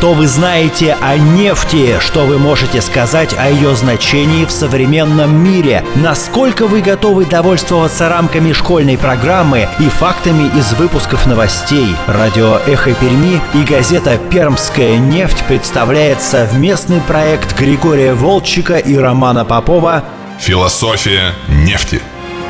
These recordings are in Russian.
Что вы знаете о нефти? Что вы можете сказать о ее значении в современном мире? Насколько вы готовы довольствоваться рамками школьной программы и фактами из выпусков новостей? Радио «Эхо Перми» и газета «Пермская нефть» представляет совместный проект Григория Волчика и Романа Попова «Философия нефти».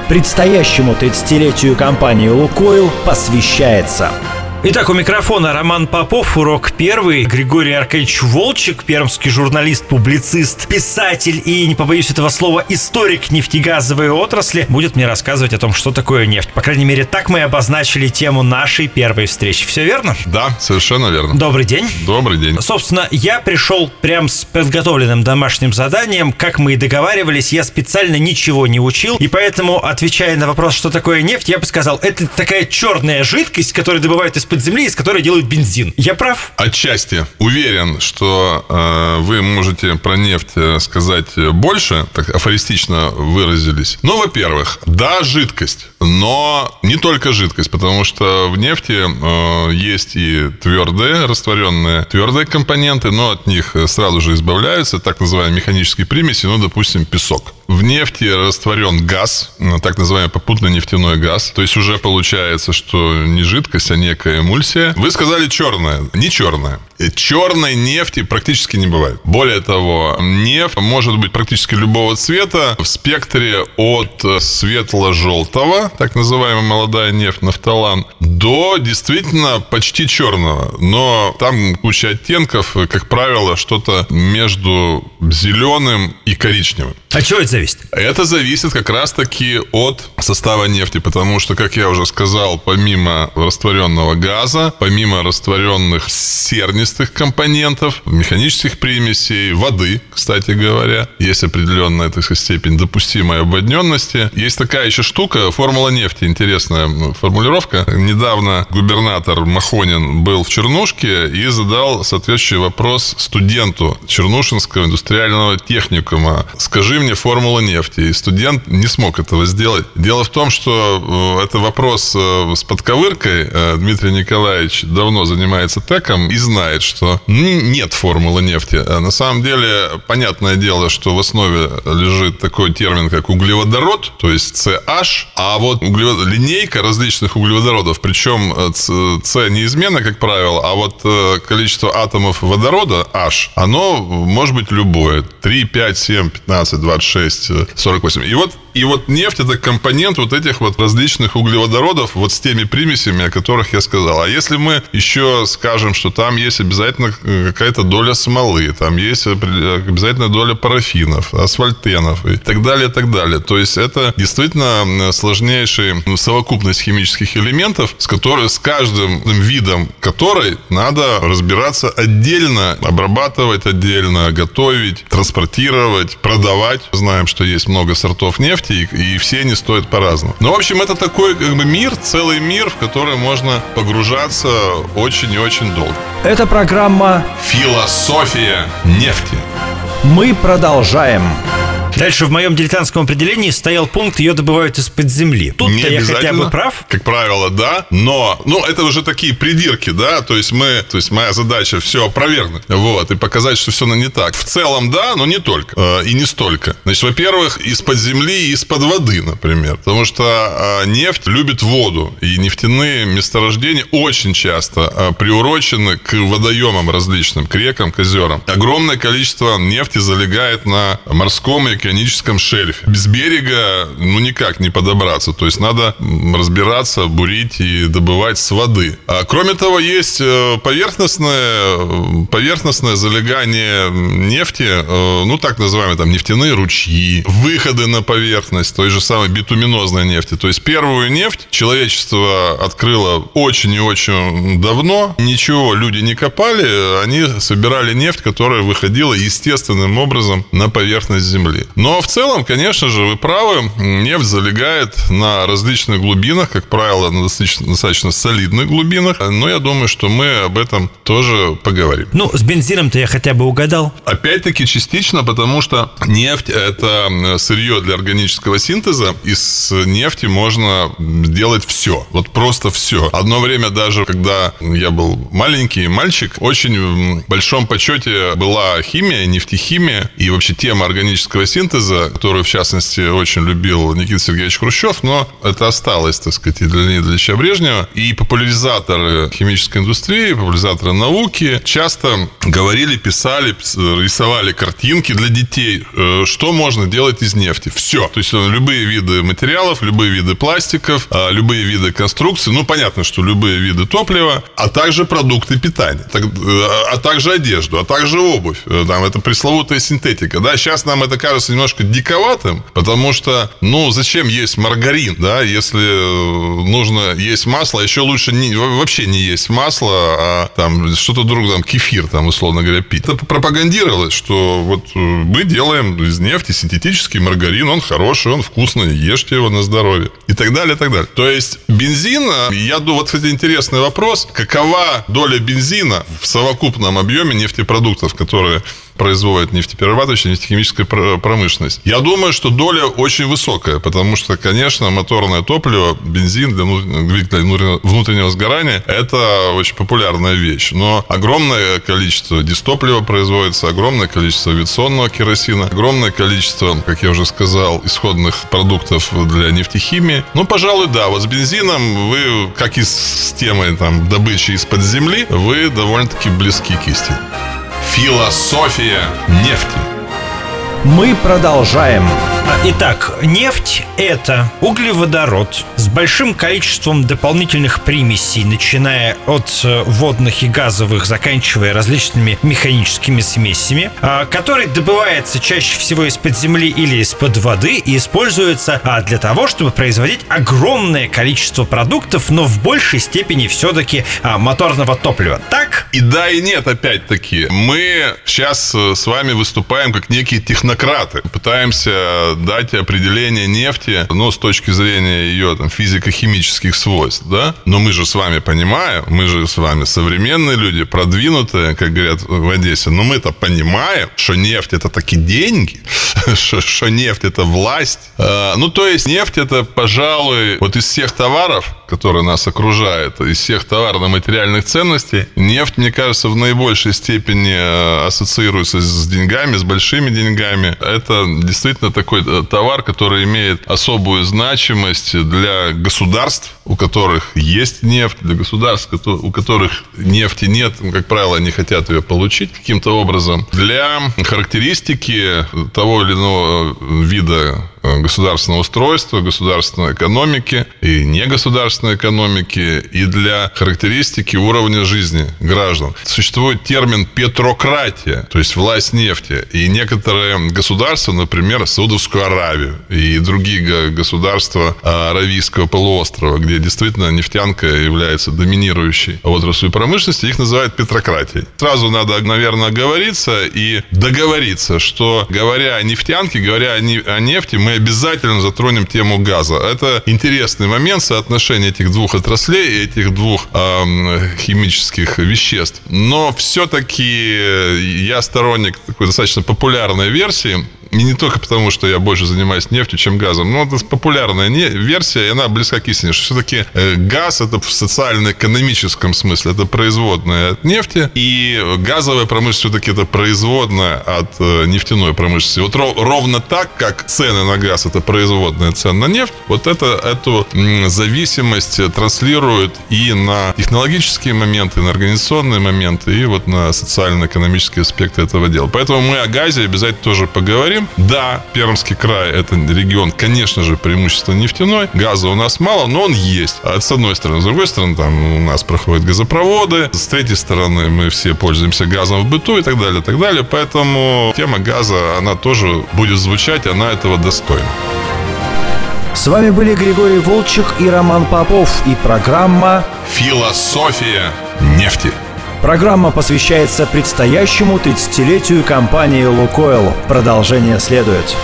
Предстоящему 30-летию компании «Лукойл» посвящается – Итак, у микрофона Роман Попов, урок первый. Григорий Аркадьевич Волчек, пермский журналист, публицист, писатель и, не побоюсь этого слова, историк нефтегазовой отрасли, будет мне рассказывать о том, что такое нефть. По крайней мере, так мы обозначили тему нашей первой встречи. Все верно? Да, совершенно верно. Добрый день. Добрый день. Собственно, я пришел прям с подготовленным домашним заданием. Как мы и договаривались, я специально ничего не учил, и поэтому, отвечая на вопрос, что такое нефть, я бы сказал, это такая черная жидкость, которая добывают из из-под земли, из которой делают бензин. Я прав? Отчасти. Уверен, что э, вы можете про нефть э, сказать больше, так афористично выразились. Ну, во-первых, да, жидкость, но не только жидкость, потому что в нефти э, есть и твердые, растворенные твердые компоненты, но от них сразу же избавляются, так называемые механические примеси, ну, допустим, песок. В нефти растворен газ, так называемый попутный нефтяной газ. То есть уже получается, что не жидкость, а некая эмульсия. Вы сказали черная. Не черная. Черной нефти практически не бывает. Более того, нефть может быть практически любого цвета в спектре от светло-желтого, так называемая молодая нефть, нафталан, до действительно почти черного. Но там куча оттенков, как правило, что-то между зеленым и коричневым. А чего это зависит? Это зависит как раз-таки от состава нефти, потому что, как я уже сказал, помимо растворенного газа, помимо растворенных сернистых компонентов, механических примесей, воды, кстати говоря, есть определенная, так сказать, степень допустимой обводненности. Есть такая еще штука, формула нефти, интересная формулировка. Недавно губернатор Махонин был в Чернушке и задал соответствующий вопрос студенту Чернушинского индустриального техникума. Скажи мне формула нефти. И студент не смог этого сделать. Дело в том, что э, это вопрос э, с подковыркой. Э, Дмитрий Николаевич давно занимается теком и знает, что нет формулы нефти. На самом деле, понятное дело, что в основе лежит такой термин, как углеводород, то есть CH, а вот углевод... линейка различных углеводородов, причем С неизменно, как правило, а вот количество атомов водорода H, оно может быть любое. 3, 5, 7, 15, 26, 48. И вот, и вот нефть это компонент вот этих вот различных углеводородов вот с теми примесями, о которых я сказал. А если мы еще скажем, что там есть обязательно э, какая-то доля смолы, там есть обязательно доля парафинов, асфальтенов и так далее, и так далее. То есть это действительно сложнейшая совокупность химических элементов, с которой, с каждым видом которой надо разбираться отдельно, обрабатывать отдельно, готовить, транспортировать, продавать. Знаем, что есть много сортов нефти, и, и все они стоят по-разному. Но, в общем, это такой как бы мир, целый мир, в который можно погружаться очень и очень долго. Это программа «Философия нефти». Мы продолжаем. Дальше в моем дилетантском определении стоял пункт «ее добывают из-под земли». Тут-то я хотя бы прав? Как правило, да. Но, ну, это уже такие придирки, да. То есть мы, то есть моя задача все опровергнуть. Вот. И показать, что все не так. В целом, да, но не только. Э, и не столько. Значит, во-первых, из-под земли и из-под воды, например. Потому что э, нефть любит воду. И нефтяные месторождения очень часто э, приурочены к водоемам различным, к рекам, к озерам. Огромное количество нефти залегает на морском и океаническом шельфе. Без берега, ну, никак не подобраться. То есть надо разбираться, бурить и добывать с воды. А кроме того, есть э, поверхностное, поверхностное залегание нефти, э, ну, так называемые там нефтяные ручьи, выходы на поверхность той же самой битуминозной нефти. То есть первую нефть человечество открыло очень и очень давно. Ничего люди не копали, они собирали нефть, которая выходила естественным образом на поверхность Земли. Но в целом, конечно же, вы правы, нефть залегает на различных глубинах, как правило, на достаточно, достаточно солидных глубинах. Но я думаю, что мы об этом тоже поговорим. Ну, с бензином-то я хотя бы угадал. Опять-таки частично, потому что нефть – это сырье для органического синтеза. Из нефти можно делать все. Вот просто все. Одно время даже, когда я был маленький мальчик, очень в большом почете была химия, нефтехимия и вообще тема органического синтеза, которую, в частности, очень любил Никита Сергеевич Хрущев, но это осталось, так сказать, и для Леонида Ильича Брежнева. И популяризаторы химической индустрии, популяризаторы науки часто говорили, писали, рисовали картинки для детей, э, что можно делать из нефти. Все. То есть любые виды материалов, любые виды пластиков, а, любые виды конструкций. Ну, понятно, что любые виды топлива, а также продукты питания, э, а также одежду, а также обувь. Э, там, это пресловутая синтетика. Да, сейчас нам это кажется немножко диковатым, потому что, ну, зачем есть маргарин, да, если нужно есть масло, а еще лучше не, вообще не есть масло, а там что-то друг, там, кефир, там, условно говоря, пить. Это пропагандировалось, что вот мы делаем из нефти синтетический маргарин, он хороший, он вкусный, ешьте его на здоровье. И так далее, и так далее. То есть бензин, я думаю, вот, кстати, интересный вопрос, какова доля бензина в совокупном объеме нефтепродуктов, которые производит нефтеперерабатывающая нефтехимическая промышленность. Я думаю, что доля очень высокая, потому что, конечно, моторное топливо, бензин для внутреннего сгорания – это очень популярная вещь. Но огромное количество дистоплива производится, огромное количество авиационного керосина, огромное количество, как я уже сказал, исходных продуктов для нефтехимии. Ну, пожалуй, да. Вот с бензином вы, как и с темой там, добычи из-под земли, вы довольно-таки близки к истине. Философия нефти. Мы продолжаем. Итак, нефть – это углеводород с большим количеством дополнительных примесей, начиная от э, водных и газовых, заканчивая различными механическими смесями, а, который добывается чаще всего из-под земли или из-под воды и используется а, для того, чтобы производить огромное количество продуктов, но в большей степени все-таки а, моторного топлива. Так? И да, и нет, опять-таки. Мы сейчас э, с вами выступаем как некие технократы. Пытаемся дать определение нефти, ну, с точки зрения ее там, физико-химических свойств, да? Но мы же с вами понимаем, мы же с вами современные люди, продвинутые, как говорят в Одессе, но мы-то понимаем, что нефть это такие деньги, что, что нефть это власть. А, ну, то есть нефть это, пожалуй, вот из всех товаров, которые нас окружают, из всех товарно-материальных ценностей, нефть, мне кажется, в наибольшей степени э, ассоциируется с деньгами, с большими деньгами. Это действительно такой э, товар, который имеет особую значимость для государств, у которых есть нефть, для государств, у которых нефти нет, как правило, они хотят ее получить каким-то образом. Для характеристики того или иного вида Э, государственного устройства, государственной экономики и негосударственной экономики, и для характеристики уровня жизни граждан. Существует термин петрократия, то есть власть нефти. И некоторые государства, например, Саудовскую Аравию и другие государства э, Аравийского полуострова, где действительно нефтянка является доминирующей отраслью промышленности, их называют петрократией. Сразу надо, наверное, оговориться и договориться, что говоря о нефтянке, говоря о нефти, мы обязательно затронем тему газа. Это интересный момент соотношения этих двух отраслей, этих двух э, химических веществ. Но все-таки я сторонник такой достаточно популярной версии, и не только потому, что я больше занимаюсь нефтью, чем газом. Но это популярная не, версия, и она близка к истине. Что все-таки э, газ это в социально-экономическом смысле. Это производная от нефти. И газовая промышленность все-таки это производная от э, нефтяной промышленности. Вот ровно так, как цены на газ это производная цен на нефть, вот это, эту зависимость транслирует и на технологические моменты, на организационные моменты, и вот на социально-экономические аспекты этого дела. Поэтому мы о газе обязательно тоже поговорим говорим. Да, Пермский край – это регион, конечно же, преимущественно нефтяной. Газа у нас мало, но он есть. А с одной стороны. С другой стороны, там у нас проходят газопроводы. С третьей стороны, мы все пользуемся газом в быту и так далее, и так далее. Поэтому тема газа, она тоже будет звучать, она этого достойна. С вами были Григорий Волчек и Роман Попов и программа «Философия нефти». Программа посвящается предстоящему 30-летию компании «Лукойл». Продолжение следует.